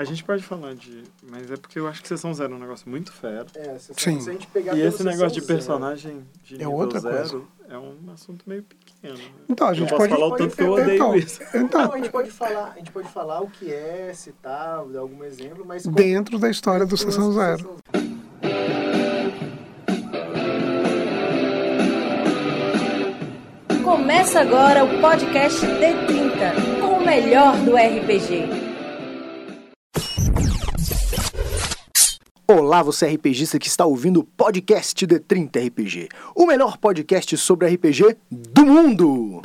A gente pode falar de. Mas é porque eu acho que Sessão Zero é um negócio muito fera. É, se, Sim. se a gente pegar E esse negócio de Sessão Zero- personagem de É outra zero coisa. é um assunto meio pequeno. né? Então, a gente pode. falar o tanto que eu odeio então, isso. Não, então, a gente pode falar, a gente pode falar o que é, citar, dar algum exemplo, mas como- dentro da história do Sessão Zero. Sessão Começa agora o podcast D30, com o melhor do RPG. Olá, você RPGista que está ouvindo o podcast D30 RPG, o melhor podcast sobre RPG do mundo.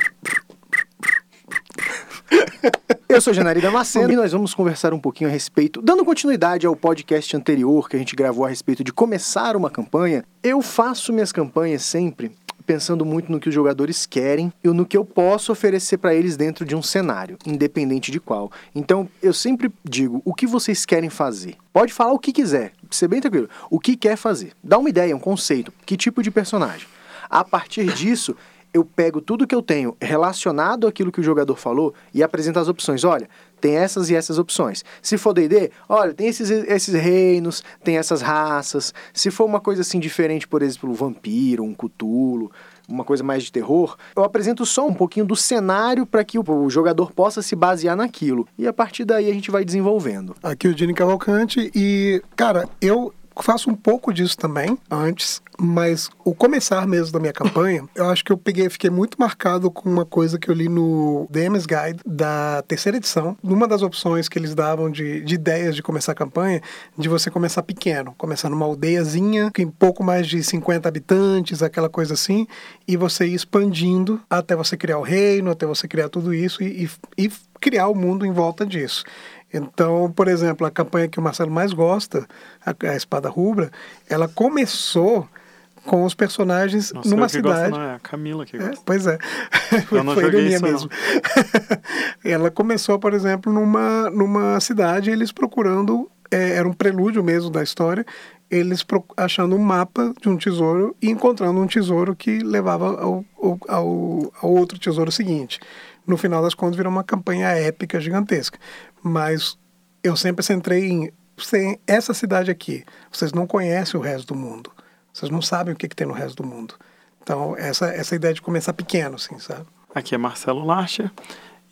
Eu sou Janari Damasceno e nós vamos conversar um pouquinho a respeito, dando continuidade ao podcast anterior que a gente gravou a respeito de começar uma campanha. Eu faço minhas campanhas sempre pensando muito no que os jogadores querem e no que eu posso oferecer para eles dentro de um cenário, independente de qual. Então, eu sempre digo, o que vocês querem fazer? Pode falar o que quiser, ser bem tranquilo. O que quer fazer? Dá uma ideia, um conceito, que tipo de personagem. A partir disso, eu pego tudo que eu tenho relacionado àquilo que o jogador falou e apresento as opções. Olha, tem essas e essas opções. Se for D&D, olha, tem esses, esses reinos, tem essas raças. Se for uma coisa assim diferente, por exemplo, um vampiro, um cutulo, uma coisa mais de terror, eu apresento só um pouquinho do cenário para que o, jogador possa se basear naquilo. E a partir daí a gente vai desenvolvendo. Aqui o Dini Cavalcante e, cara, eu faço um pouco disso também antes, mas o começar mesmo da minha campanha, eu acho que eu peguei, fiquei muito marcado com uma coisa que eu li no DM's Guide da terceira edição. Numa das opções que eles davam de, de ideias de começar a campanha, de você começar pequeno, começar numa aldeiazinha, com pouco mais de 50 habitantes, aquela coisa assim, e você ir expandindo até você criar o reino, até você criar tudo isso e, e, e criar o mundo em volta disso. Então, por exemplo, a campanha que o Marcelo mais gosta, a, a Espada Rubra, ela começou com os personagens numa cidade. não é a Camila que É, gosta. pois é. Eu não Foi ironia mesmo. ela começou, por exemplo, numa, numa cidade, eles procurando, é, era um prelúdio mesmo da história, eles achando um mapa de um tesouro e encontrando um tesouro que levava ao, ao, ao, ao outro tesouro seguinte. No final das contas, virou uma campanha épica, gigantesca. Mas eu sempre centrei em "Você- essa cidade aqui. Vocês não conhecem o resto do mundo. Vocês não sabem o que, que tem no resto do mundo. Então, essa, essa ideia de começar pequeno, assim, sabe? Aqui é Marcelo Larcher.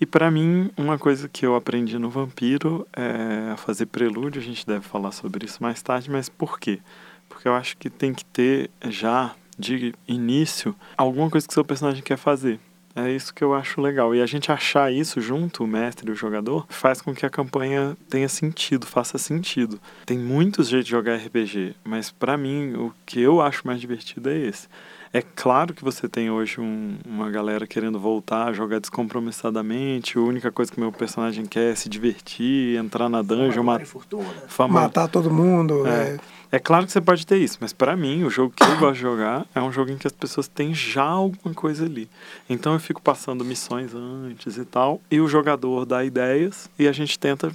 E pra mim, uma coisa que eu aprendi no Vampiro é a fazer prelúdio. A gente deve falar sobre isso mais tarde, mas por quê? Porque eu acho que tem que ter já, de início, alguma coisa que seu personagem quer fazer. É isso que eu acho legal. E a gente achar isso junto, o mestre e o jogador, faz com que a campanha tenha sentido, faça sentido. Tem muitos jeitos de jogar RPG, mas pra mim, o que eu acho mais divertido é esse. É claro que você tem hoje um- uma galera querendo voltar a jogar descompromissadamente. A única coisa que meu personagem quer é se divertir, entrar na dungeon, fortuna. fama. Matar todo mundo. É. é. É claro que você pode ter isso, mas pra mim, o jogo que eu gosto de jogar é um jogo em que as pessoas têm já alguma coisa ali. Então eu fico passando missões antes e tal, e o jogador dá ideias e a gente tenta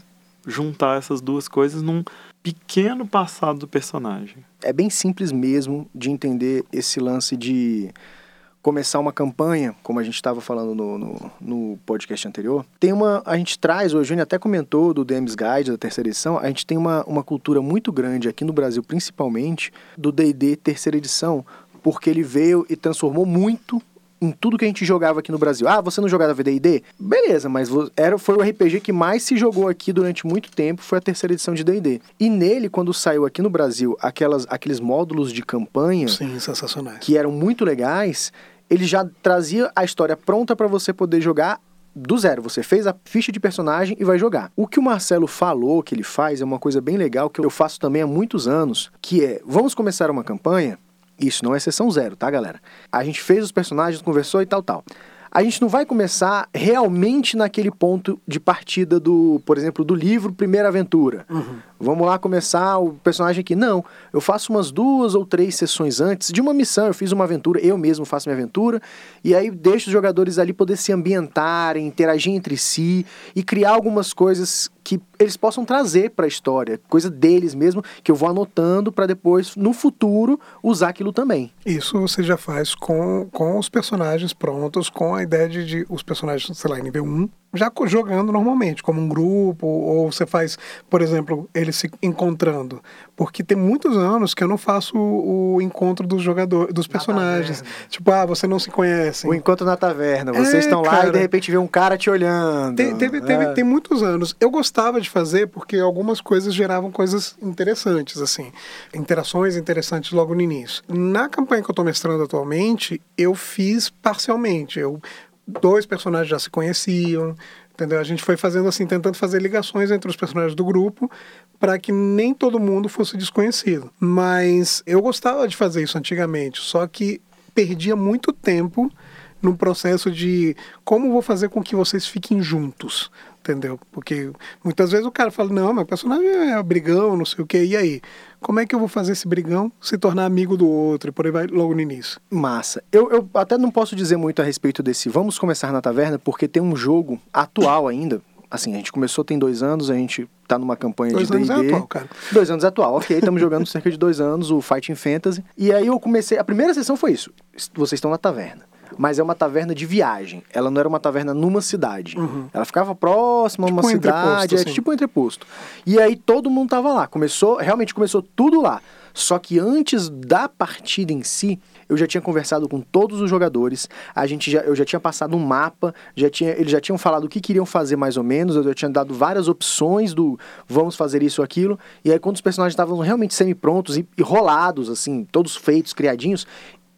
juntar essas duas coisas num pequeno passado do personagem. é bem simples mesmo de entender esse lance de começar uma campanha, como a gente estava falando no, no, no podcast anterior. Tem uma, a gente traz, o Eugênio até comentou do DM's Guide da terceira edição, a gente tem uma, uma cultura muito grande aqui no Brasil, principalmente, do D&D terceira edição, porque ele veio e transformou muito em tudo que a gente jogava aqui no Brasil. Ah, você não jogava D&D? Beleza, mas era, foi o RPG que mais se jogou aqui durante muito tempo, foi a terceira edição de D&D. E nele, quando saiu aqui no Brasil aquelas, aqueles módulos de campanha Sim, sensacionais. que eram muito legais, ele já trazia a história pronta para você poder jogar do zero. Você fez a ficha de personagem e vai jogar. O que o Marcelo falou que ele faz é uma coisa bem legal que eu faço também há muitos anos, que é, vamos começar uma campanha, isso não é sessão zero, tá, galera? A gente fez os personagens, conversou e tal, tal. A gente não vai começar realmente naquele ponto de partida do, por exemplo, do livro Primeira Aventura. Vamos lá começar o personagem aqui. Não, eu faço umas duas ou três sessões antes de uma missão. Eu fiz uma aventura, eu mesmo faço minha aventura, e aí deixo os jogadores ali poder se ambientarem, interagir entre si e criar algumas coisas que eles possam trazer para a história, coisa deles mesmo, que eu vou anotando para depois, no futuro, usar aquilo também. Isso você já faz com, com os personagens prontos, com a ideia de, de os personagens, sei lá, nível 1, já jogando normalmente, como um grupo, ou você faz, por exemplo, eles se encontrando. Porque tem muitos anos que eu não faço o, encontro dos jogadores, dos personagens. Tipo, ah, você não se conhece. O encontro na taverna. Vocês É, estão lá e cara. de repente vê um cara te olhando. Tem, teve, teve- É. tem muitos anos. Eu gostava de fazer porque algumas coisas geravam coisas interessantes, assim. Interações interessantes logo no início. Na campanha que eu tô mestrando atualmente, eu fiz parcialmente. Eu, dois personagens já se conheciam, entendeu? A gente foi fazendo assim, tentando fazer ligações entre os personagens do grupo para que nem todo mundo fosse desconhecido. Mas eu gostava de fazer isso antigamente, só que perdia muito tempo no processo de como vou fazer com que vocês fiquem juntos, entendeu? Porque muitas vezes o cara fala, não, meu personagem é brigão, não sei o quê, e aí? Como é que eu vou fazer esse brigão se tornar amigo do outro? E por aí vai logo no início. Massa. Eu, eu até não posso dizer muito a respeito desse Vamos Começar na Taverna, porque tem um jogo atual ainda. Assim, a gente começou tem dois anos, a gente tá numa campanha Dois de anos D&D. é atual, cara. Dois anos é atual, ok. Estamos jogando cerca de dois anos o Fighting Fantasy. E aí eu comecei... A primeira sessão foi isso. Vocês estão na taverna. Mas é uma taverna de viagem. Ela não era uma taverna numa cidade. Ela ficava próxima a uma Tipo um cidade. É assim. tipo um entreposto. E aí todo mundo tava lá. Começou... Realmente começou tudo lá. Só que antes da partida em si, eu já tinha conversado com todos os jogadores, a gente já, eu já tinha passado um mapa, já tinha, eles já tinham falado o que queriam fazer mais ou menos, eu já tinha dado várias opções do vamos fazer isso ou aquilo, e aí quando os personagens estavam realmente semi-prontos e, e rolados, assim, todos feitos, criadinhos,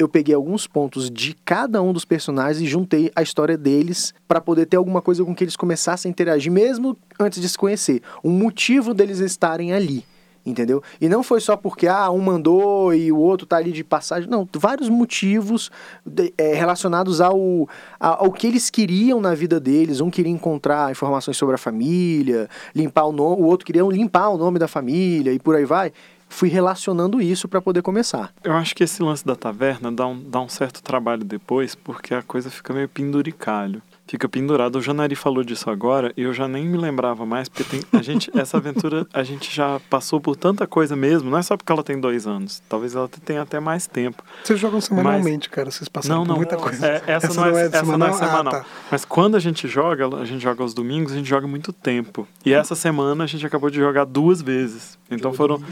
eu peguei alguns pontos de cada um dos personagens e juntei a história deles para poder ter alguma coisa com que eles começassem a interagir, mesmo antes de se conhecer. Um motivo deles estarem ali. Entendeu? E não foi só porque ah, um mandou e o outro tá ali de passagem. Não, vários motivos de- é, relacionados ao, a- ao que eles queriam na vida deles. Um queria encontrar informações sobre a família, limpar o nome, o outro queria limpar o nome da família e por aí vai. Fui relacionando isso para poder começar. Eu acho que esse lance da taverna dá um, dá um certo trabalho depois, porque a coisa fica meio penduricalho. Fica pendurado. O Janari falou disso agora e eu já nem me lembrava mais, porque tem, a gente, essa aventura a gente já passou por tanta coisa mesmo. Não é só porque ela tem dois anos. Talvez ela tenha até mais tempo. Vocês jogam semanalmente, cara, vocês passaram Não, por não. muita coisa. É, essa, não é, essa semanal? não é Ah, semanal. tá. Mas quando a gente joga, a gente joga aos domingos, a gente joga muito tempo. E essa semana a gente acabou de jogar duas vezes. Então foram,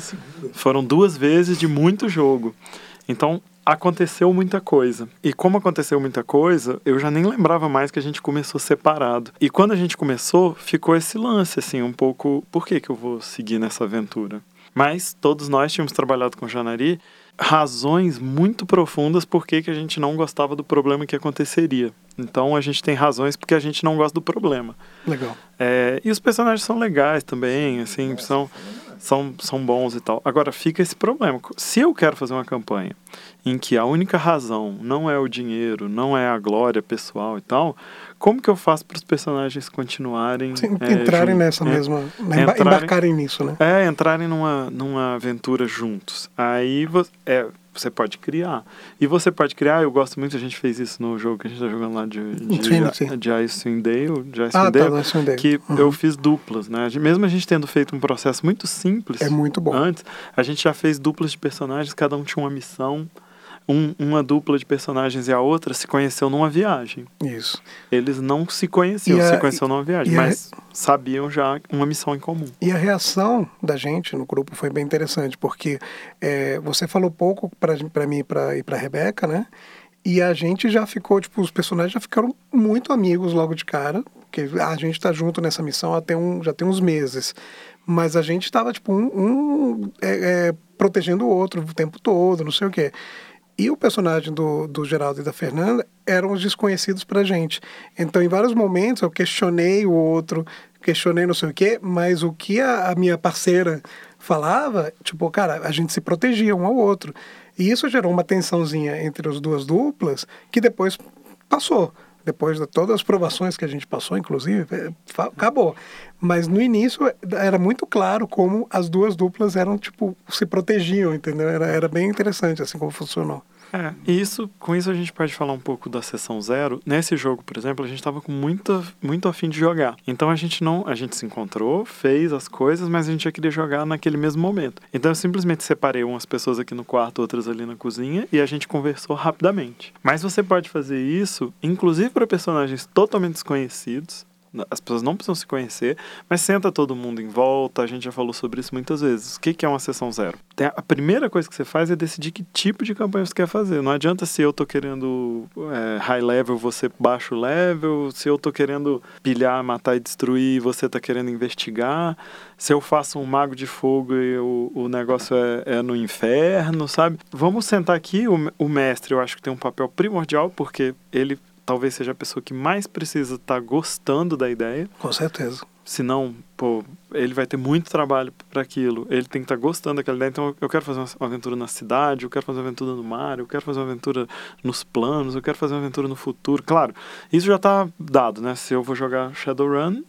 foram duas vezes de muito jogo. Então aconteceu muita coisa. E como aconteceu muita coisa, eu já nem lembrava mais que a gente começou separado. E quando a gente começou, ficou esse lance, assim, um pouco. Por que, que eu vou seguir nessa aventura? Mas todos nós tínhamos trabalhado com Janari razões muito profundas por que que a gente não gostava do problema que aconteceria. Então a gente tem razões porque a gente não gosta do problema. Legal. É, e os personagens são legais também, assim, são, são, são bons e tal. Agora, fica esse problema. Se eu quero fazer uma campanha em que a única razão não é o dinheiro, não é a glória pessoal e tal, como que eu faço para os personagens continuarem... Sim, é, entrarem jun- nessa é, mesma. né, entrarem- embarcarem nisso, né? é, entrarem numa, numa aventura juntos. Aí é, você pode criar. E você pode criar, eu gosto muito, a gente fez isso no jogo que a gente tá jogando lá de, de, de Icewind Dale, de Icewind Ah, tá, Dale, que Uhum. eu fiz duplas, né? Mesmo a gente tendo feito um processo muito simples É muito bom. antes, a gente já fez duplas de personagens, cada um tinha uma missão. Um- uma dupla de personagens e a outra se conheceu numa viagem. Isso. Eles não se conheciam, a- se conheciam numa viagem, e a- mas sabiam já uma missão em comum. E a reação da gente no grupo foi bem interessante, porque é, você falou pouco para mim pra, e para Rebeca, né? E a gente já ficou, tipo, os personagens já ficaram muito amigos logo de cara, porque a gente tá junto nessa missão até um, já tem uns meses. Mas a gente estava, tipo, um, um, é, é, protegendo o outro o tempo todo, não sei o quê. E o personagem do, do Geraldo e da Fernanda eram os desconhecidos pra gente. Então, em vários momentos, eu questionei o outro, questionei não sei o quê, mas o que a, a minha parceira falava, tipo, cara, a gente se protegia um ao outro. E isso gerou uma tensãozinha entre as duas duplas que depois passou. Depois de todas as provações que a gente passou, inclusive, é, acabou. Mas no início era muito claro como as duas duplas eram, tipo, se protegiam, entendeu? Era, era bem interessante, assim, como funcionou. É, e isso, com isso a gente pode falar um pouco da sessão zero. Nesse jogo, por exemplo, a gente estava com muita, muito afim de jogar. Então a gente não, a gente se encontrou, fez as coisas, mas a gente já queria jogar naquele mesmo momento. Então eu simplesmente separei umas pessoas aqui no quarto, outras ali na cozinha e a gente conversou rapidamente. Mas você pode fazer isso, inclusive para personagens totalmente desconhecidos. As pessoas não precisam se conhecer, mas senta todo mundo em volta. A gente já falou sobre isso muitas vezes. O que é uma sessão zero? A primeira coisa que você faz é decidir que tipo de campanha você quer fazer. Não adianta se eu tô querendo é, high level, você baixo level. Se eu tô querendo pilhar, matar e destruir, você tá querendo investigar. Se eu faço um mago de fogo e o, o negócio é, é no inferno, sabe? Vamos sentar aqui. O, o mestre, eu acho que tem um papel primordial, porque ele talvez seja a pessoa que mais precisa estar gostando da ideia. Com certeza. Senão, pô, ele vai ter muito trabalho para aquilo. Ele tem que estar gostando daquela ideia. Então, eu quero fazer uma uma aventura na cidade, eu quero fazer uma aventura no mar, eu quero fazer uma aventura nos planos, eu quero fazer uma aventura no futuro. Claro, isso já está dado, né? Se eu vou jogar Shadowrun,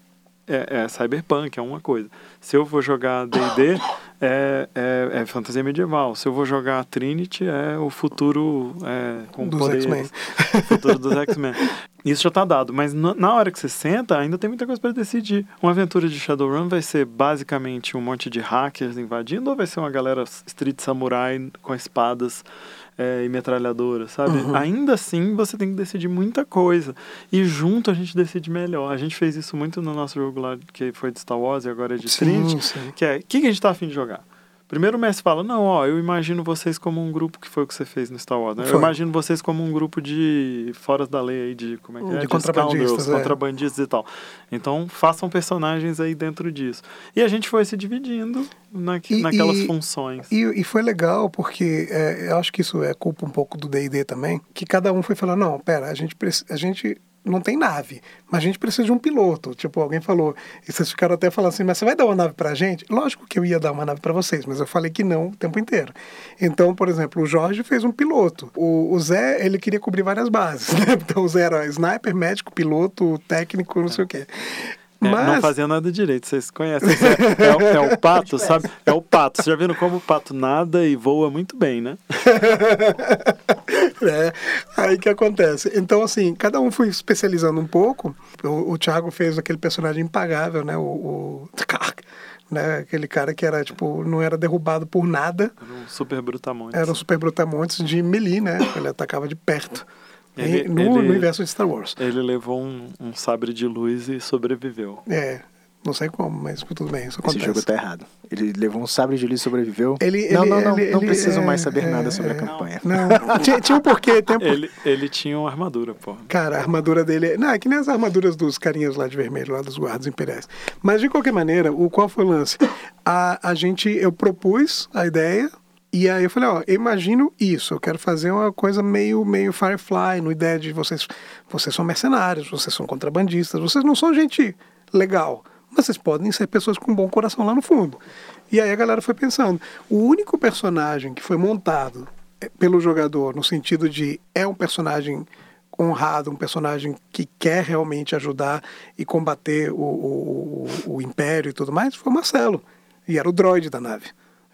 é, é Cyberpunk, é uma coisa. Se eu vou jogar D&D, é, é, é fantasia medieval. Se eu vou jogar Trinity, é o futuro é, com Dos. X-Men. Futuro dos X-Men. Isso já tá dado, mas na na hora que você senta, ainda tem muita coisa para decidir. Uma aventura de Shadowrun vai ser basicamente um monte de hackers invadindo ou vai ser uma galera street samurai com espadas é, e metralhadoras, sabe? Uhum. Ainda assim, você tem que decidir muita coisa. E junto a gente decide melhor. A gente fez isso muito no nosso jogo lá, que foi de Star Wars e agora é de Trinity. Sim. Que é, o que, que a gente tá afim de jogar? Primeiro o mestre fala, não, ó, eu imagino vocês como um grupo, que foi o que você fez no Star Wars, né? Eu imagino vocês como um grupo de foras da lei aí, de, como é que é? De contrabandistas, é. contrabandistas e tal. Então, façam personagens aí dentro disso. E a gente foi se dividindo naqui- E- naquelas e- funções. E, e foi legal porque é, eu acho que isso é culpa um pouco do D&D também, que cada um foi falando, não, pera, a gente, a gente não tem nave, mas a gente precisa de um piloto. Tipo, alguém falou, e vocês ficaram até falando assim, mas você vai dar uma nave pra gente? Lógico que eu ia dar uma nave pra vocês, mas eu falei que não o tempo inteiro. Então, por exemplo, o Jorge fez um piloto. O, o Zé, ele queria cobrir várias bases, né? Então o Zé era sniper, médico, piloto, técnico, não sei o quê. É, não fazia nada direito, vocês conhecem. isso É, é o- é o pato, sabe? É o pato. Vocês já viram como o pato nada e voa muito bem, né? É, aí que acontece. Então, assim, cada um foi especializando um pouco. O, o Thiago fez aquele personagem impagável, né? O, o né? Aquele cara que era, tipo, não era derrubado por nada. Era um super brutamontes. Era um super brutamontes de melee, né? Ele atacava de perto. Ele- no, ele- no universo de Star Wars. Ele levou um, um sabre de luz e sobreviveu. É, não sei como, mas tudo bem, isso Esse acontece. jogo tá errado. Ele levou um sabre de luz e sobreviveu. Ele, não, ele- não, não. ele- não ele- preciso é, mais saber é, nada sobre é. a campanha. Não, tinha, tinha um porquê, tem porquê. Ele, ele tinha uma armadura, pô. Cara, a armadura dele. é- Não, é que nem as armaduras dos carinhas lá de vermelho, lá dos guardas imperiais. Mas de qualquer maneira, o qual foi o lance? A, a gente, eu propus a ideia. E aí eu falei, ó, imagino isso, eu quero fazer uma coisa meio, meio Firefly, no ideia de vocês, vocês são mercenários, vocês são contrabandistas, vocês não são gente legal, mas vocês podem ser pessoas com bom coração lá no fundo. E aí a galera foi pensando, o único personagem que foi montado eh, pelo jogador, no sentido de é um personagem honrado, um personagem que quer realmente ajudar e combater o, o, o, o Império e tudo mais, foi o Marcelo. E era o droid da nave.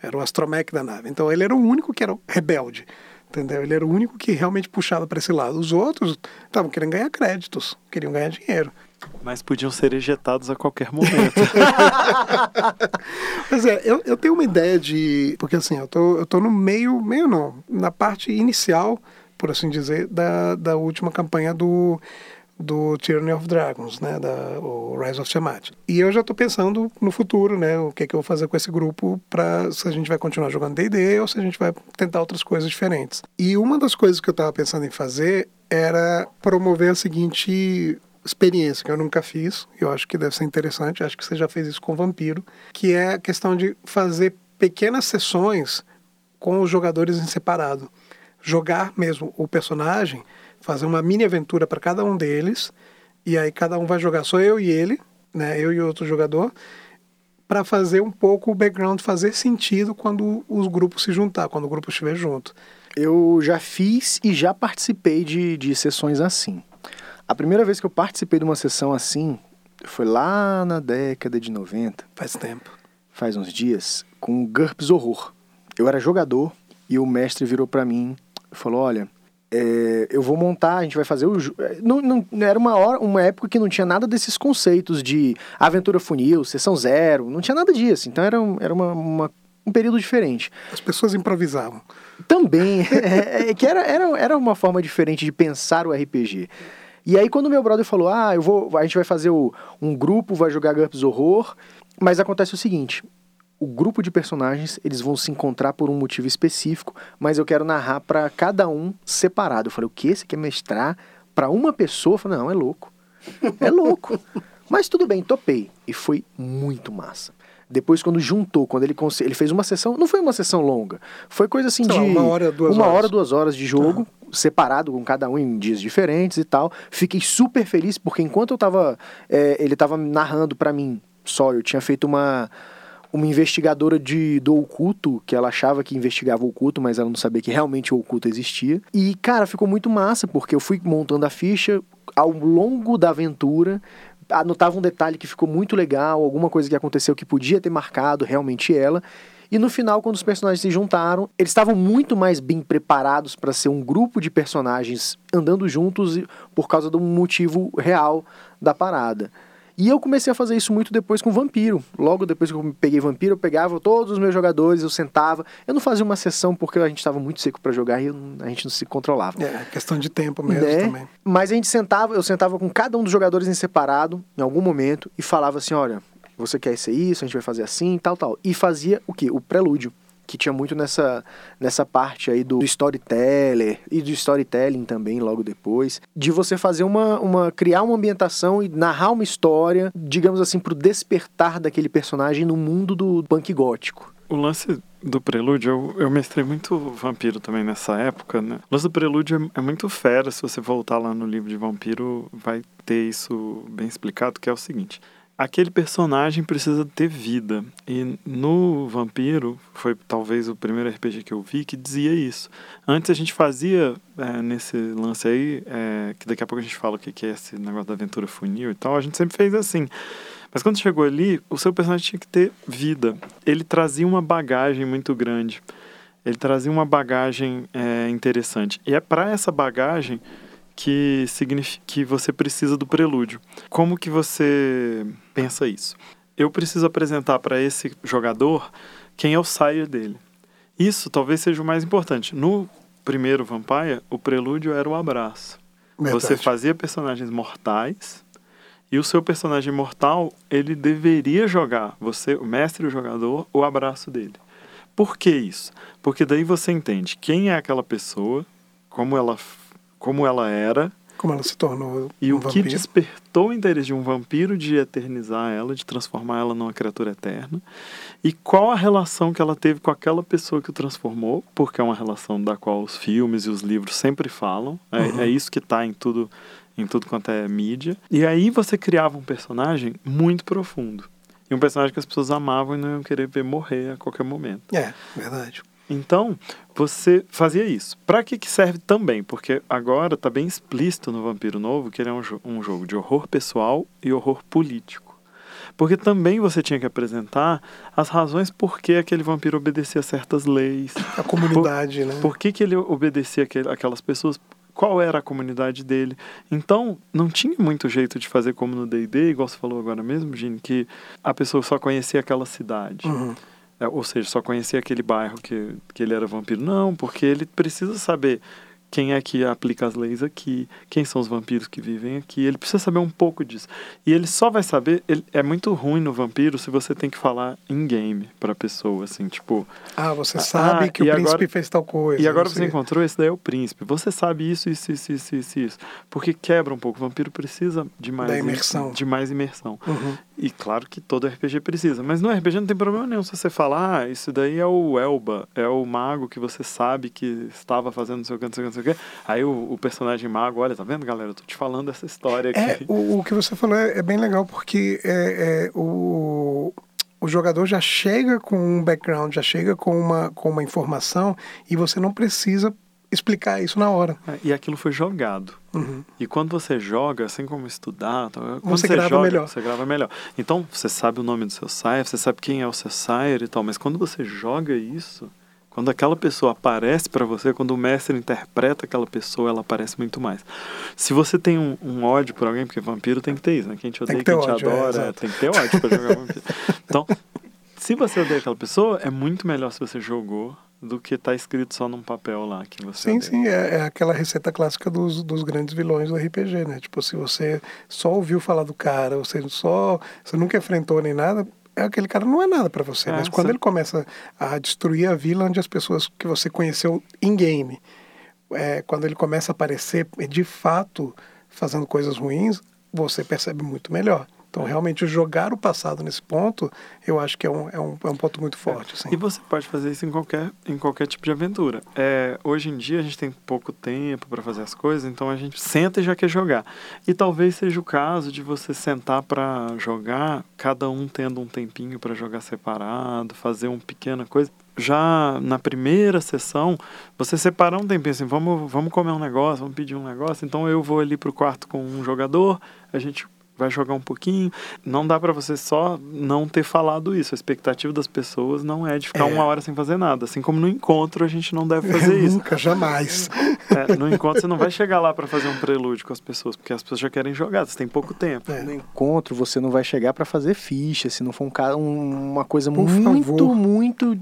Era o astromech da nave. Então ele era o único que era rebelde. Entendeu? Ele era o único que realmente puxava para esse lado. Os outros estavam querendo ganhar créditos, queriam ganhar dinheiro. Mas podiam ser ejetados a qualquer momento. Mas é, eu, eu tenho uma ideia de. Porque assim, eu tô, eu tô no meio, meio não, na parte inicial, por assim dizer, da, da última campanha do, do Tyranny of Dragons, né? Da, o Rise of Tiamat. E eu já tô pensando no futuro, né? O que, é que eu vou fazer com esse grupo para se a gente vai continuar jogando DD ou se a gente vai tentar outras coisas diferentes. E uma das coisas que eu tava pensando em fazer era promover a seguinte experiência que eu nunca fiz, eu acho que deve ser interessante, acho que você já fez isso com Vampiro, que é a questão de fazer pequenas sessões com os jogadores em separado. Jogar mesmo o personagem, fazer uma mini aventura para cada um deles, e aí cada um vai jogar só eu e ele, né, eu e outro jogador, para fazer um pouco o background fazer sentido quando os grupos se juntar, quando o grupo estiver junto. Eu já fiz e já participei de, de sessões assim. A primeira vez que eu participei de uma sessão assim foi lá na década de 90, Faz tempo. faz uns dias, com o GURPS Horror. Eu era jogador e o mestre virou pra mim e falou: Olha, é, eu vou montar, a gente vai fazer o. é, Não, não, era uma, hora, uma época que não tinha nada desses conceitos de aventura funil, sessão zero, não tinha nada disso. Então era, um- era uma, uma- um período diferente. As pessoas improvisavam. Também, é, é que era, era, era uma forma diferente de pensar o RPG. E aí, quando meu brother falou, ah, eu vou, a gente vai fazer o, um grupo, vai jogar GURPS Horror, mas acontece o seguinte, o grupo de personagens, eles vão se encontrar por um motivo específico, mas eu quero narrar para cada um separado. Eu falei, o que? Você quer mestrar para uma pessoa? Eu falei, não, é louco. É louco. mas tudo bem, topei. E foi muito massa. Depois, quando juntou, quando ele, ele fez uma sessão, não foi uma sessão longa, foi coisa assim Sei de lá, uma hora, duas uma horas. hora, duas horas de jogo, separado com cada um em dias diferentes e tal. Fiquei super feliz porque enquanto eu tava, é, ele tava narrando pra mim só, eu tinha feito uma uma investigadora de, do oculto, que ela achava que investigava o oculto, mas ela não sabia que realmente o oculto existia. E, cara, ficou muito massa, porque eu fui montando a ficha ao longo da aventura, anotava um detalhe que ficou muito legal, alguma coisa que aconteceu que podia ter marcado realmente ela. E no final, quando os personagens se juntaram, eles estavam muito mais bem preparados para ser um grupo de personagens andando juntos por causa um motivo real da parada. E eu comecei a fazer isso muito depois com Vampiro. Logo depois que eu peguei Vampiro, eu pegava todos os meus jogadores, eu sentava. Eu não fazia uma sessão porque a gente estava muito seco para jogar e eu a gente não se controlava. É, questão de tempo mesmo Né? também. Mas a gente sentava, eu sentava com cada um dos jogadores em separado, em algum momento, e falava assim: olha, você quer ser isso, a gente vai fazer assim, tal, tal. E fazia o quê? O prelúdio. Que tinha muito nessa, nessa parte aí do storyteller e do storytelling também, logo depois. De você fazer uma, uma. criar uma ambientação e narrar uma história, digamos assim, pro despertar daquele personagem no mundo do punk gótico. O lance do prelúdio, eu, eu mestrei muito vampiro também nessa época, né? O lance do prelúdio é, é muito fera, se você voltar lá no livro de vampiro, vai ter isso bem explicado, que é o seguinte. Aquele personagem precisa ter vida. E no Vampiro, foi talvez o primeiro RPG que eu vi que dizia isso. Antes a gente fazia é, nesse lance aí, é, que daqui a pouco a gente fala o que é esse negócio da aventura funil e tal, a gente sempre fez assim. Mas quando chegou ali, o seu personagem tinha que ter vida. Ele trazia uma bagagem muito grande. Ele trazia uma bagagem é, interessante. E é para essa bagagem que significa que você precisa do prelúdio. Como que você pensa isso? Eu preciso apresentar para esse jogador quem é o sire dele. Isso talvez seja o mais importante. No primeiro Vampire, o prelúdio era o abraço. Você Verdade. fazia personagens mortais e o seu personagem mortal, ele deveria jogar, você, o mestre e o jogador, o abraço dele. Por que isso? Porque daí você entende quem é aquela pessoa, como ela, como ela era Como ela se tornou e um o que vampiro. despertou o interesse de um vampiro de eternizar ela, de transformar ela numa criatura eterna, e qual a relação que ela teve com aquela pessoa que o transformou, porque é uma relação da qual os filmes e os livros sempre falam, é, Uhum. é isso que está em tudo, em tudo quanto é mídia. E aí você criava um personagem muito profundo. E um personagem que as pessoas amavam e não iam querer ver morrer a qualquer momento. É, verdade. Então, você fazia isso. Para que, que serve também? Porque agora está bem explícito no Vampiro Novo que ele é um, jo- um jogo de horror pessoal e horror político. Porque também você tinha que apresentar as razões por que aquele vampiro obedecia a certas leis. A comunidade, né? Por que, que ele obedecia aquele- aquelas pessoas? Qual era a comunidade dele? Então, não tinha muito jeito de fazer como no D&D, igual você falou agora mesmo, Gene, que a pessoa só conhecia aquela cidade. Uhum. É, ou seja, só conhecia aquele bairro que, que ele era vampiro. Não, porque ele precisa saber quem é que aplica as leis aqui, quem são os vampiros que vivem aqui. Ele precisa saber um pouco disso. E ele só vai saber. ele- é muito ruim no vampiro se você tem que falar em game pra pessoa, assim, tipo. Ah, você Ah, sabe que o príncipe agora- fez tal coisa. E agora você encontrou esse daí é o príncipe. Você sabe isso, isso, isso, isso, isso, isso. Porque quebra um pouco. O vampiro precisa de mais Da imersão. De mais imersão. Uhum. E claro que todo RPG precisa, mas no RPG não tem problema nenhum se você falar, ah, isso daí é o Elba, é o mago que você sabe que estava fazendo não sei o que, não sei o que, não sei o que. Aí o, o personagem mago, olha, tá vendo, galera? Eu tô te falando essa história aqui. É, o, o que você falou é, é bem legal, porque é, é, o, o jogador já chega com um background, já chega com uma, com uma informação e você não precisa explicar isso na hora. É, E aquilo foi jogado. Uhum. E quando você joga, assim como estudar, tá? quando Você você, grava joga, melhor. você grava melhor. Então, você sabe o nome do seu sire, você sabe quem é o seu sire e tal, mas quando você joga isso, quando aquela pessoa aparece pra você, quando o mestre interpreta aquela pessoa, ela aparece muito mais. Se você tem um, um ódio por alguém, porque vampiro tem que ter isso, né? Quem te odeia, quem te ódio, é, adora, exato. tem que ter ódio pra jogar vampiro. Então, se você odeia aquela pessoa, é muito melhor se você jogou do que tá escrito só num papel lá que você Sim, sim, é, é aquela receita clássica dos, dos grandes vilões do RPG, né? Tipo, se você só ouviu falar do cara, você só. Você nunca enfrentou nem nada, é aquele cara não é nada pra você. É, Mas quando ele começa a destruir a vila onde as pessoas que você conheceu em game, é, quando ele começa a aparecer de fato fazendo coisas ruins, você percebe muito melhor. Então, realmente, jogar o passado nesse ponto, eu acho que é um, é um, é um ponto muito forte. Assim. E você pode fazer isso em qualquer, em qualquer tipo de aventura. É, hoje em dia a gente tem pouco tempo para fazer as coisas, então a gente senta e já quer jogar. E talvez seja o caso de você sentar para jogar, cada um tendo um tempinho para jogar separado, fazer uma pequena coisa. Já na primeira sessão, você separar um tempinho assim, vamos, vamos comer um negócio, vamos pedir um negócio. Então eu vou ali pro quarto com um jogador, a gente vai jogar um pouquinho. Não dá pra você só não ter falado isso. A expectativa das pessoas não é de ficar É. uma hora sem fazer nada. Assim como no encontro a gente não deve fazer isso. Nunca, jamais. É, no encontro você não vai chegar lá pra fazer um prelúdio com as pessoas, porque as pessoas já querem jogar, você tem pouco tempo. É. No encontro, você não vai chegar pra fazer ficha, se não for um um- uma coisa Por muito, favor. muito.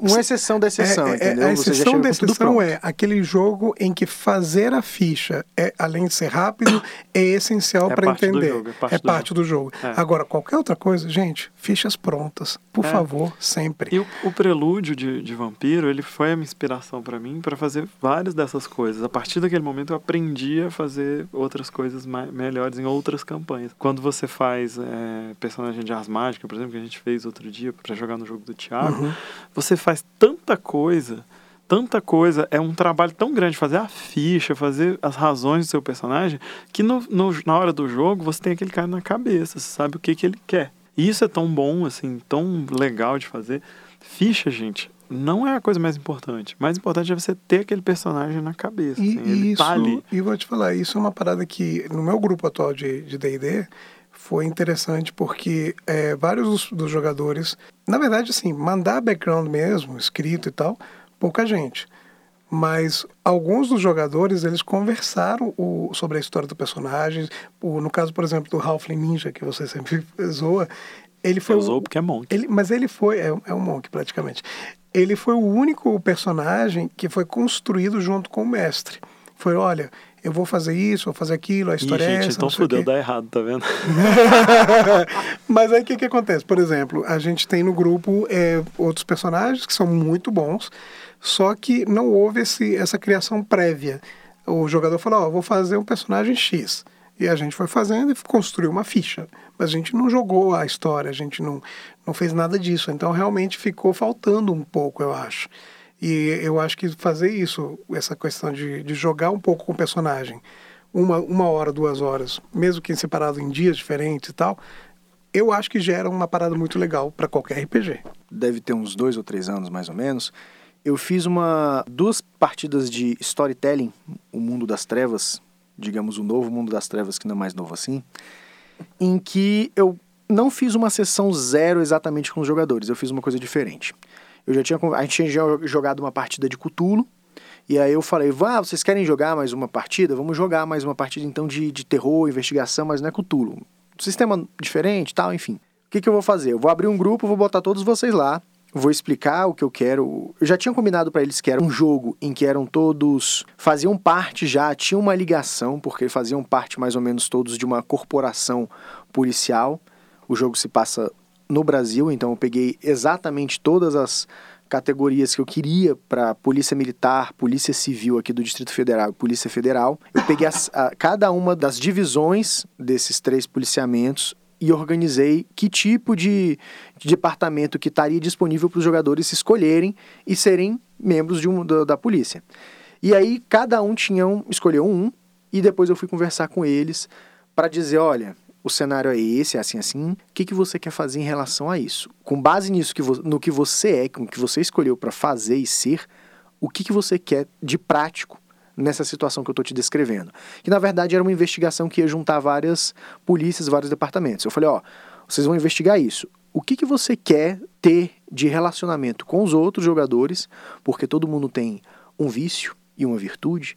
Uma exceção da exceção, É, é, entendeu? a exceção da exceção é aquele jogo em que fazer a ficha, é, além de ser rápido, é essencial É para parte do entender. jogo, é parte é do parte do jogo. É. Agora, qualquer outra coisa, gente, fichas prontas. Por É. favor, sempre. E o, o prelúdio de, de Vampiro, ele foi a minha inspiração pra mim pra fazer várias dessas coisas. A partir daquele momento eu aprendi a fazer outras coisas mai- melhores em outras campanhas. Quando você faz é, personagem de Ars Mágica, por exemplo, que a gente fez outro dia pra jogar no jogo do Thiago, Uhum. você faz tanta coisa, tanta coisa, é um trabalho tão grande fazer a ficha, fazer as razões do seu personagem, que no, no- na hora do jogo você tem aquele cara na cabeça, você sabe o que, que ele quer. E isso é tão bom, assim, tão legal de fazer. Ficha, gente, não é a coisa mais importante. O mais importante é você ter aquele personagem na cabeça. E, assim, ele e isso, tá ali. e vou te falar, isso é uma parada que no meu grupo atual de D&D foi interessante porque é, vários dos, dos jogadores, na verdade, assim, mandar background mesmo, escrito e tal, pouca gente. Mas alguns dos jogadores, eles conversaram o- sobre a história do personagem. O- no caso, por exemplo, do Halfling Ninja, que você sempre zoa, ele foi... Usou porque é monk. ele, mas ele foi, é, é um monk praticamente. Ele foi o único personagem que foi construído junto com o mestre. Foi, olha, eu vou fazer isso, vou fazer aquilo, a Ih, história é gente, essa. então fudeu, dá errado, tá vendo? Mas aí o que, que acontece? Por exemplo, a gente tem no grupo é, outros personagens que são muito bons, só que não houve esse, essa criação prévia. O jogador falou, ó, vou fazer um personagem X. E a gente foi fazendo e construiu uma ficha. Mas a gente não jogou a história, a gente não, não fez nada disso. Então realmente ficou faltando um pouco, eu acho. E eu acho que fazer isso, essa questão de, de jogar um pouco com o personagem, uma, uma hora, duas horas, mesmo que separado em dias diferentes e tal, eu acho que gera uma parada muito legal para qualquer RPG. deve ter uns dois ou três anos mais ou menos, eu fiz uma duas partidas de storytelling, o mundo das trevas, digamos o novo mundo das trevas que não é mais novo assim, em que eu não fiz uma sessão zero exatamente com os jogadores, eu fiz uma coisa diferente. Eu já tinha a gente tinha jo- jogado uma partida de Cthulhu e aí eu falei, vá, vocês querem jogar mais uma partida? Vamos jogar mais uma partida então de, de terror, investigação, mas não é Cthulhu. Sistema diferente, tal, enfim. O que, que eu vou fazer? Eu vou abrir um grupo, vou botar todos vocês lá, vou explicar o que eu quero. Eu já tinha combinado pra eles que era um jogo em que eram todos faziam parte já, tinha uma ligação, porque faziam parte mais ou menos todos de uma corporação policial. O jogo se passa no Brasil, então eu peguei exatamente todas as categorias que eu queria para Polícia Militar, Polícia Civil aqui do Distrito Federal Polícia Federal. Eu peguei as- a- cada uma das divisões desses três policiamentos e organizei que tipo de, de departamento que estaria disponível para os jogadores escolherem e serem membros de um, da, da polícia. E aí cada um tinha um, escolheu um e depois eu fui conversar com eles para dizer, olha, o cenário é esse, é assim, assim. O que, que você quer fazer em relação a isso? Com base nisso, que no que você é, com o que você escolheu para fazer e ser, o que, que você quer de prático nessa situação que eu estou te descrevendo? Que na verdade era uma investigação que ia juntar várias polícias, vários departamentos. Eu falei, ó, vocês vão investigar isso. O que, que você quer ter de relacionamento com os outros jogadores? Porque todo mundo tem um vício e uma virtude.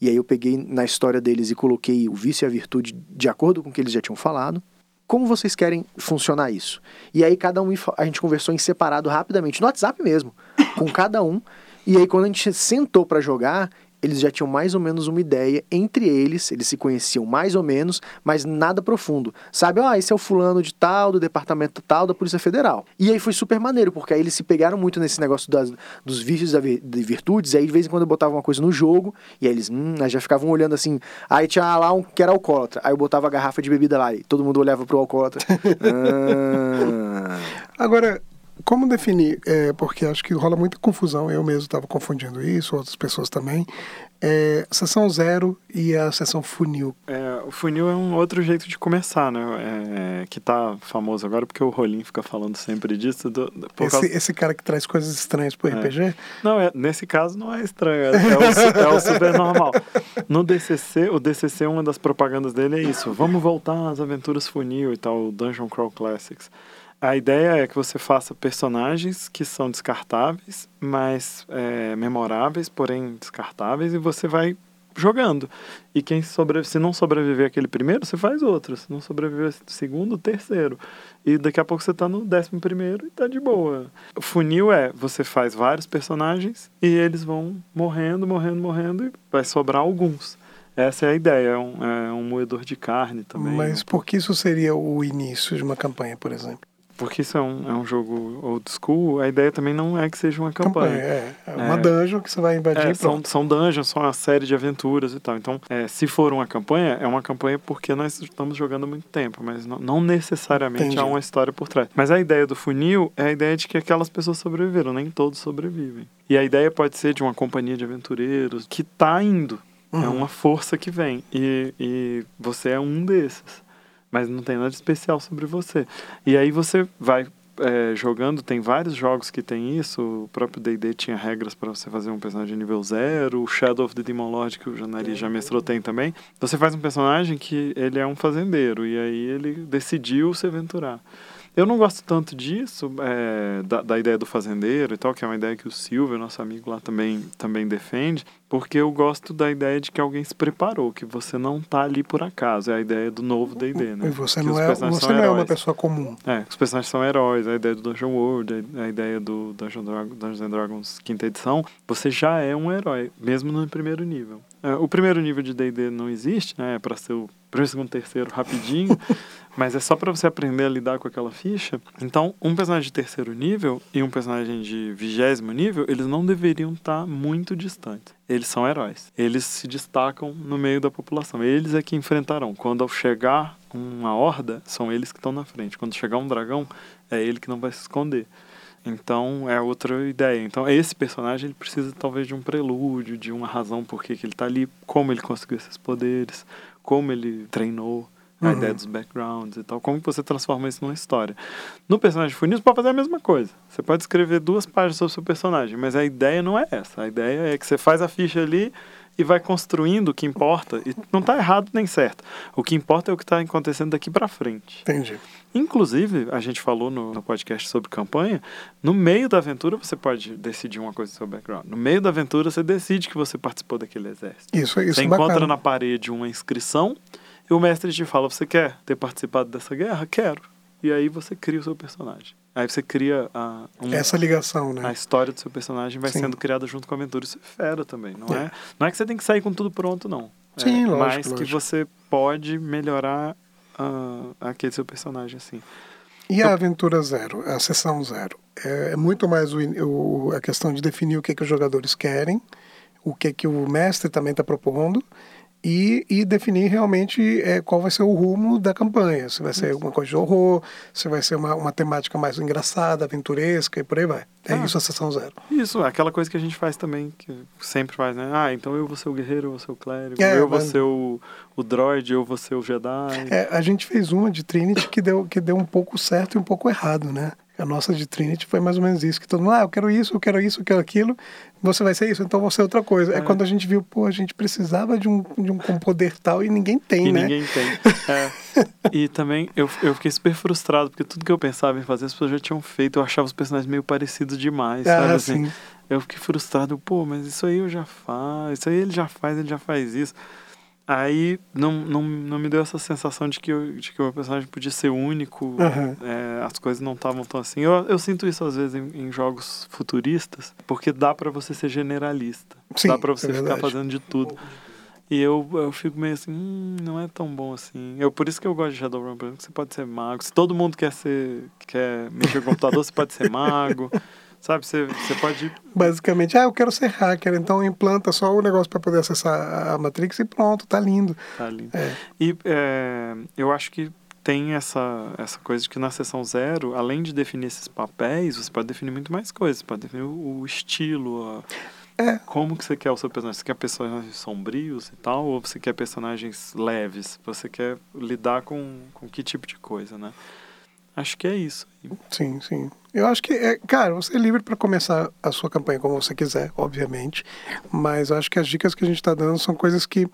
E aí eu peguei na história deles e coloquei o vício e a virtude de acordo com o que eles já tinham falado. Como vocês querem funcionar isso? E aí cada um, a gente conversou em separado rapidamente, no WhatsApp mesmo. com cada um. E aí, quando a gente sentou para jogar, eles já tinham mais ou menos uma ideia entre eles, eles se conheciam mais ou menos, mas nada profundo. Sabe, ó, esse é o fulano de tal, do departamento tal, da Polícia Federal. E aí foi super maneiro, porque aí eles se pegaram muito nesse negócio das, dos vícios e de virtudes, e aí de vez em quando eu botava uma coisa no jogo, e aí eles, hum, aí já ficavam olhando assim, aí tinha lá um que era alcoólatra, aí eu botava a garrafa de bebida lá, e todo mundo olhava pro alcoólatra. ah. Agora, como definir? É, porque acho que rola muita confusão, eu mesmo estava confundindo isso, outras pessoas também. É, sessão zero e a sessão funil. É, o funil é um outro jeito de começar, né? É, que tá famoso agora porque o Rolim fica falando sempre disso. Do, do, esse, causa... esse, cara que traz coisas estranhas pro é. RPG? Não, é, nesse caso não é estranho, é, é o, é o super normal. No DCC, o DCC, uma das propagandas dele é isso: vamos voltar às aventuras funil e tal, o Dungeon Crawl Classics. A ideia é que você faça personagens que são descartáveis, mas é, memoráveis, porém descartáveis, e você vai jogando. E quem sobre... se não sobreviver aquele primeiro, você faz outro. Se não sobreviver o segundo, terceiro. E daqui a pouco você está no décimo primeiro e tá de boa. O funil é, você faz vários personagens e eles vão morrendo, morrendo, morrendo e vai sobrar alguns. Essa é a ideia, é um, é um moedor de carne também. Mas por que isso seria o início de uma campanha, por exemplo? Porque isso é um, é um jogo old school, a ideia também não é que seja uma campanha. é, é uma é, dungeon que você vai invadir é, são, são dungeons, são uma série de aventuras e tal. Então, é, se for uma campanha, é uma campanha porque nós estamos jogando há muito tempo, mas não, não necessariamente Entendi. há uma história por trás. Mas a ideia do funil é a ideia de que aquelas pessoas sobreviveram, nem todos sobrevivem. E a ideia pode ser de uma companhia de aventureiros que está indo. É uhum. É uma força que vem. E, e você é um desses mas não tem nada especial sobre você. E aí você vai é, jogando, tem vários jogos que tem isso. O próprio D&D tinha regras para você fazer um personagem nível zero. O Shadow of the Demon Lord, que o Janari já mestrou, tem também. Você faz um personagem que ele é um fazendeiro e aí ele decidiu se aventurar. Eu não gosto tanto disso, é, da, da, ideia do fazendeiro e tal, que é uma ideia que o Silvio, nosso amigo lá, também, também defende, porque eu gosto da ideia de que alguém se preparou, que você não tá ali por acaso. É a ideia do novo D&D, né? E você, não é, você não é uma pessoa comum. É, os personagens são heróis, a ideia do Dungeon World, a ideia do Dungeon Dragons, Dungeons Dragons quinta edição, você já é um herói, mesmo no primeiro nível. É, o primeiro nível de D&D não existe, né? É para ser o primeiro, segundo, terceiro rapidinho, mas é só para você aprender a lidar com aquela ficha. Então, um personagem de terceiro nível e um personagem de vigésimo nível, eles não deveriam estar tá muito distantes. Eles são heróis. Eles se destacam no meio da população. Eles é que enfrentarão. Quando chegar uma horda, são eles que estão na frente. Quando chegar um dragão, é ele que não vai se esconder. Então é outra ideia. Então esse personagem ele precisa talvez de um prelúdio, de uma razão por que ele está ali, como ele conseguiu esses poderes, como ele treinou, a uhum. ideia dos backgrounds e tal, como você transforma isso numa história. No personagem funil você pode fazer a mesma coisa. Você pode escrever duas páginas sobre o seu personagem, mas a ideia não é essa. A ideia é que você faz a ficha ali e vai construindo o que importa. E não está errado nem certo. O que importa é o que está acontecendo daqui para frente. Entendi. Inclusive, a gente falou no, no, podcast sobre campanha, no meio da aventura você pode decidir uma coisa do seu background. No meio da aventura você decide que você participou daquele exército. Isso, isso Você é encontra bacana. na parede uma inscrição e o mestre te fala, você quer ter participado dessa guerra? Quero. E aí você cria o seu personagem. Aí você cria a, um, essa ligação, né? A história do seu personagem vai Sim. sendo criada junto com a aventura. Isso é fera também, não é? é? Não é que você tem que sair com tudo pronto, não. Sim, é, lógico, Mas lógico. que você pode melhorar uh, aquele seu personagem, assim. E a aventura zero, a sessão zero? É, é muito mais o, o, a questão de definir o que, que os jogadores querem, o que, que o mestre também está propondo, e, e definir realmente é, qual vai ser o rumo da campanha. Se vai ser alguma coisa de horror, se vai ser uma, uma temática mais engraçada, aventuresca e por aí vai. É ah, isso a sessão zero. Isso, aquela coisa que a gente faz também, que sempre faz, né? Ah, então eu vou ser o guerreiro, eu vou ser o clérigo, é, eu vou ser o, o droid, eu vou ser o Jedi. É, a gente fez uma de Trinity que deu, que deu um pouco certo e um pouco errado, né? A nossa de Trinity foi mais ou menos isso, que todo mundo, ah, eu quero isso, eu quero isso, eu quero aquilo, você vai ser isso, então você é outra coisa. É, é quando a gente viu, pô, a gente precisava de um, de um com poder tal e ninguém tem, e né? ninguém tem. É. e também eu, eu fiquei super frustrado, porque tudo que eu pensava em fazer, as pessoas já tinham feito, eu achava os personagens meio parecidos demais, ah, sabe? Assim, sim. Eu fiquei frustrado, pô, mas isso aí eu já faço, isso aí ele já faz, ele já faz isso. Aí não, não, não me deu essa sensação de que, eu, de que o meu personagem podia ser único, Uhum. é, as coisas não estavam tão assim. Eu, eu sinto isso às vezes em, em jogos futuristas, porque dá pra você ser generalista. Sim, dá pra é você ficar verdade. fazendo de tudo. E eu, eu fico meio assim, hum, não é tão bom assim. Eu, por isso que eu gosto de Shadowrun, por exemplo, que você pode ser mago. Se todo mundo quer ser, quer mexer com computador, você pode ser mago. Sabe, você, você pode Basicamente, ah, eu quero ser hacker, então implanta só o negócio para poder acessar a- Matrix e pronto, tá lindo. Tá ali. É. E é, eu acho que tem essa, essa coisa de que na sessão zero, além de definir esses papéis, você pode definir muito mais coisas. Você pode definir o, o estilo, a- É. como que você quer o seu personagem. Você quer personagens sombrios e tal, ou você quer personagens leves? Você quer lidar com, com que tipo de coisa, né? Acho que é isso. Sim, sim. Eu acho que, é, cara, você é livre para começar a sua campanha como você quiser, obviamente, mas eu acho que as dicas que a gente está dando são coisas que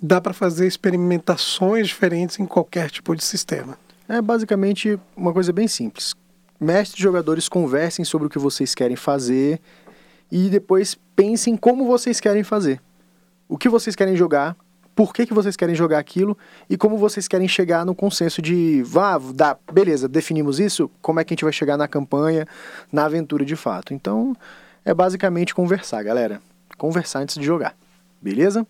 dá para fazer experimentações diferentes em qualquer tipo de sistema. É basicamente uma coisa bem simples. Mestres e jogadores conversem sobre o que vocês querem fazer e depois pensem como vocês querem fazer. O que vocês querem jogar, por que, que vocês querem jogar aquilo e como vocês querem chegar no consenso de, vá, dá, beleza, definimos isso, como é que a gente vai chegar na campanha, na aventura de fato. Então, é basicamente conversar, galera. Conversar antes de jogar, beleza?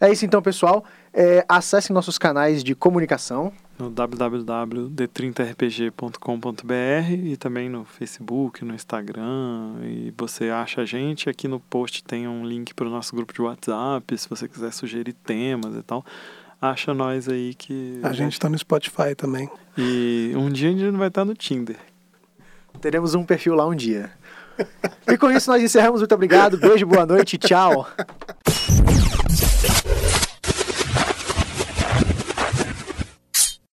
É isso então, pessoal. É, acessem nossos canais de comunicação. No www.d30rpg.com.br e também no Facebook, no Instagram. E você acha a gente. Aqui no post tem um link para o nosso grupo de WhatsApp, se você quiser sugerir temas e tal. Acha nós aí que. A gente tá no Spotify também. E um dia a gente vai estar no Tinder. Teremos um perfil lá um dia. E com isso nós encerramos. Muito obrigado. Beijo, boa noite. Tchau.